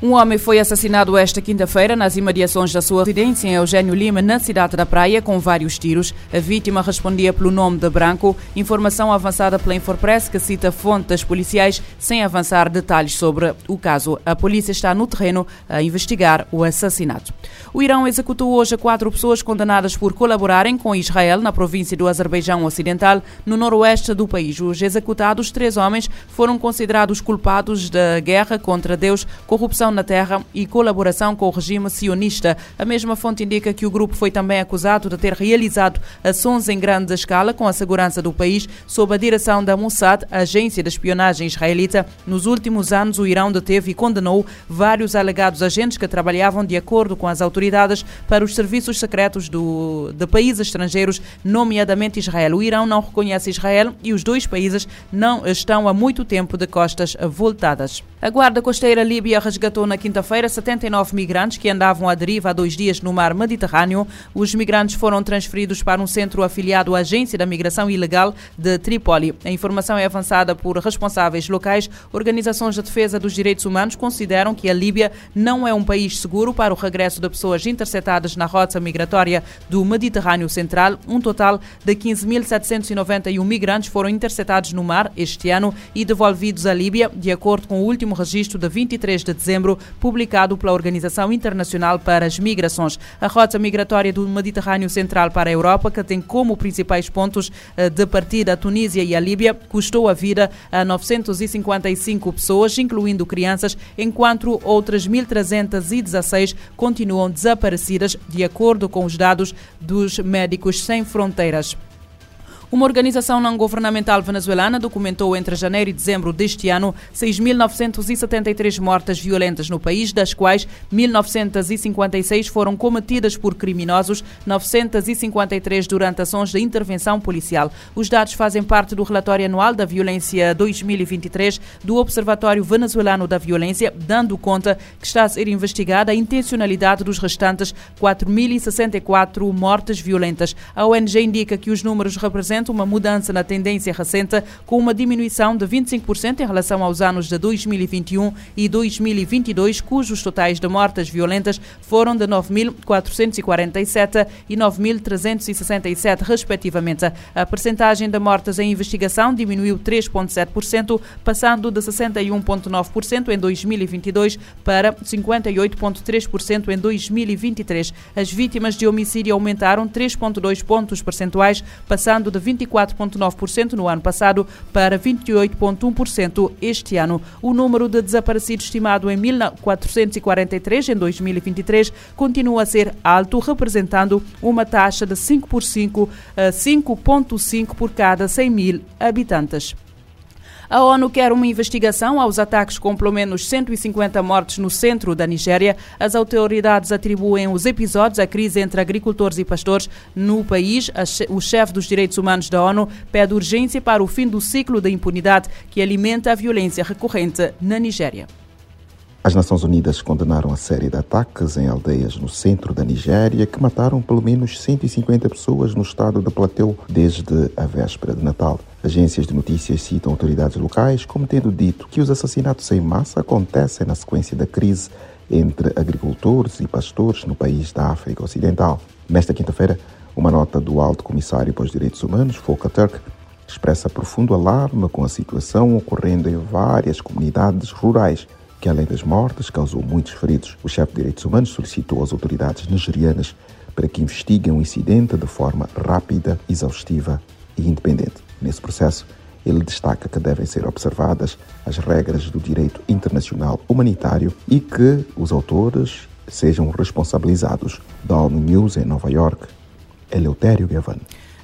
Um homem foi assassinado esta quinta-feira nas imediações da sua residência em Eugênio Lima, na cidade da Praia, com vários tiros. A vítima respondia pelo nome de Branco. Informação avançada pela Infopress, que cita fontes policiais, sem avançar detalhes sobre o caso. A polícia está no terreno a investigar o assassinato. O Irão executou hoje quatro pessoas condenadas por colaborarem com Israel na província do Azerbaijão Ocidental, no noroeste do país. Os executados, três homens, foram considerados culpados da guerra contra Deus, corrupção na terra e colaboração com o regime sionista. A mesma fonte indica que o grupo foi também acusado de ter realizado ações em grande escala com a segurança do país, sob a direção da Mossad, agência de espionagem israelita. Nos últimos anos, o Irão deteve e condenou vários alegados agentes que trabalhavam de acordo com as autoridades para os serviços secretos do, de países estrangeiros, nomeadamente Israel. O Irão não reconhece Israel e os dois países não estão há muito tempo de costas voltadas. A Guarda Costeira Líbia resgatou na quinta-feira 79 migrantes que andavam à deriva há dois dias no mar Mediterrâneo. Os migrantes foram transferidos para um centro afiliado à Agência da Migração Ilegal de Trípoli. A informação é avançada por responsáveis locais. Organizações de defesa dos direitos humanos consideram que a Líbia não é um país seguro para o regresso de pessoas interceptadas na rota migratória do Mediterrâneo Central. Um total de 15.791 migrantes foram interceptados no mar este ano e devolvidos à Líbia, de acordo com o último registro de 23 de dezembro, publicado pela Organização Internacional para as Migrações. A rota migratória do Mediterrâneo Central para a Europa, que tem como principais pontos eh, de partida a Tunísia e a Líbia, custou a vida a 955 pessoas, incluindo crianças, enquanto outras 1.316 continuam desaparecidas, de acordo com os dados dos Médicos Sem Fronteiras. Uma organização não governamental venezuelana documentou entre janeiro e dezembro deste ano 6.973 mortes violentas no país, das quais 1.956 foram cometidas por criminosos, 953 durante ações de intervenção policial. Os dados fazem parte do relatório anual da violência 2023 do Observatório Venezuelano da Violência, dando conta que está a ser investigada a intencionalidade dos restantes 4.064 mortes violentas. A ONG indica que os números representam uma mudança na tendência recente, com uma diminuição de 25% em relação aos anos de 2021 e 2022, cujos totais de mortes violentas foram de 9.447 e 9.367, respectivamente. A percentagem de mortes em investigação diminuiu 3,7%, passando de 61,9% em 2022 para 58,3% em 2023. As vítimas de homicídio aumentaram 3,2 pontos percentuais, passando de 24,9% no ano passado para 28,1% este ano. O número de desaparecidos estimado em 1.443 em 2023 continua a ser alto, representando uma taxa de 5 por 5, 5,5 por cada 100 mil habitantes. A ONU quer uma investigação aos ataques com pelo menos 150 mortes no centro da Nigéria. As autoridades atribuem os episódios à crise entre agricultores e pastores no país. O chefe dos direitos humanos da ONU pede urgência para o fim do ciclo da impunidade que alimenta a violência recorrente na Nigéria. As Nações Unidas condenaram a série de ataques em aldeias no centro da Nigéria que mataram pelo menos 150 pessoas no estado de Plateu desde a véspera de Natal. Agências de notícias citam autoridades locais como tendo dito que os assassinatos em massa acontecem na sequência da crise entre agricultores e pastores no país da África Ocidental. Nesta quinta-feira, uma nota do Alto Comissário para os Direitos Humanos, Volker Turk, expressa profundo alarme com a situação ocorrendo em várias comunidades rurais que, além das mortes, causou muitos feridos. O chefe de direitos humanos solicitou às autoridades nigerianas para que investiguem o incidente de forma rápida, exaustiva e independente. Nesse processo, ele destaca que devem ser observadas as regras do direito internacional humanitário e que os autores sejam responsabilizados. Da ONU News em Nova York, Eleutério Gavan.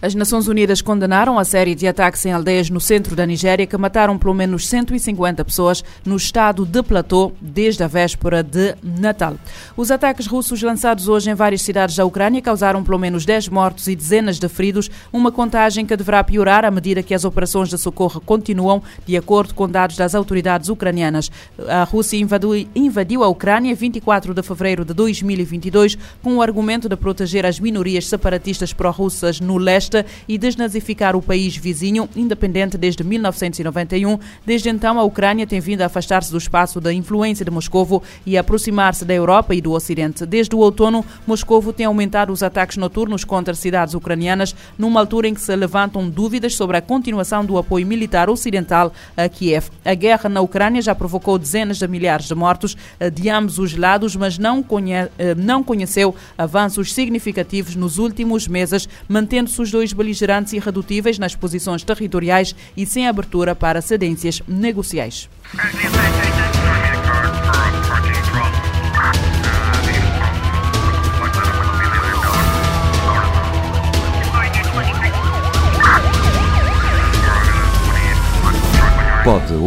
As Nações Unidas condenaram a série de ataques em aldeias no centro da Nigéria que mataram pelo menos 150 pessoas no estado de Platô desde a véspera de Natal. Os ataques russos lançados hoje em várias cidades da Ucrânia causaram pelo menos 10 mortos e dezenas de feridos, uma contagem que deverá piorar à medida que as operações de socorro continuam, de acordo com dados das autoridades ucranianas. A Rússia invadiu, invadiu a Ucrânia 24 de fevereiro de 2022 com o argumento de proteger as minorias separatistas pró-russas no leste e desnazificar o país vizinho, independente desde 1991. Desde então, a Ucrânia tem vindo a afastar-se do espaço da influência de Moscovo e aproximar-se da Europa e do Ocidente. Desde o outono, Moscovo tem aumentado os ataques noturnos contra cidades ucranianas, numa altura em que se levantam dúvidas sobre a continuação do apoio militar ocidental a Kiev. A guerra na Ucrânia já provocou dezenas de milhares de mortos eh, de ambos os lados, mas não, conhe eh, não conheceu avanços significativos nos últimos meses, mantendo-se os dois beligerantes irredutíveis nas posições territoriais e sem abertura para cedências negociais.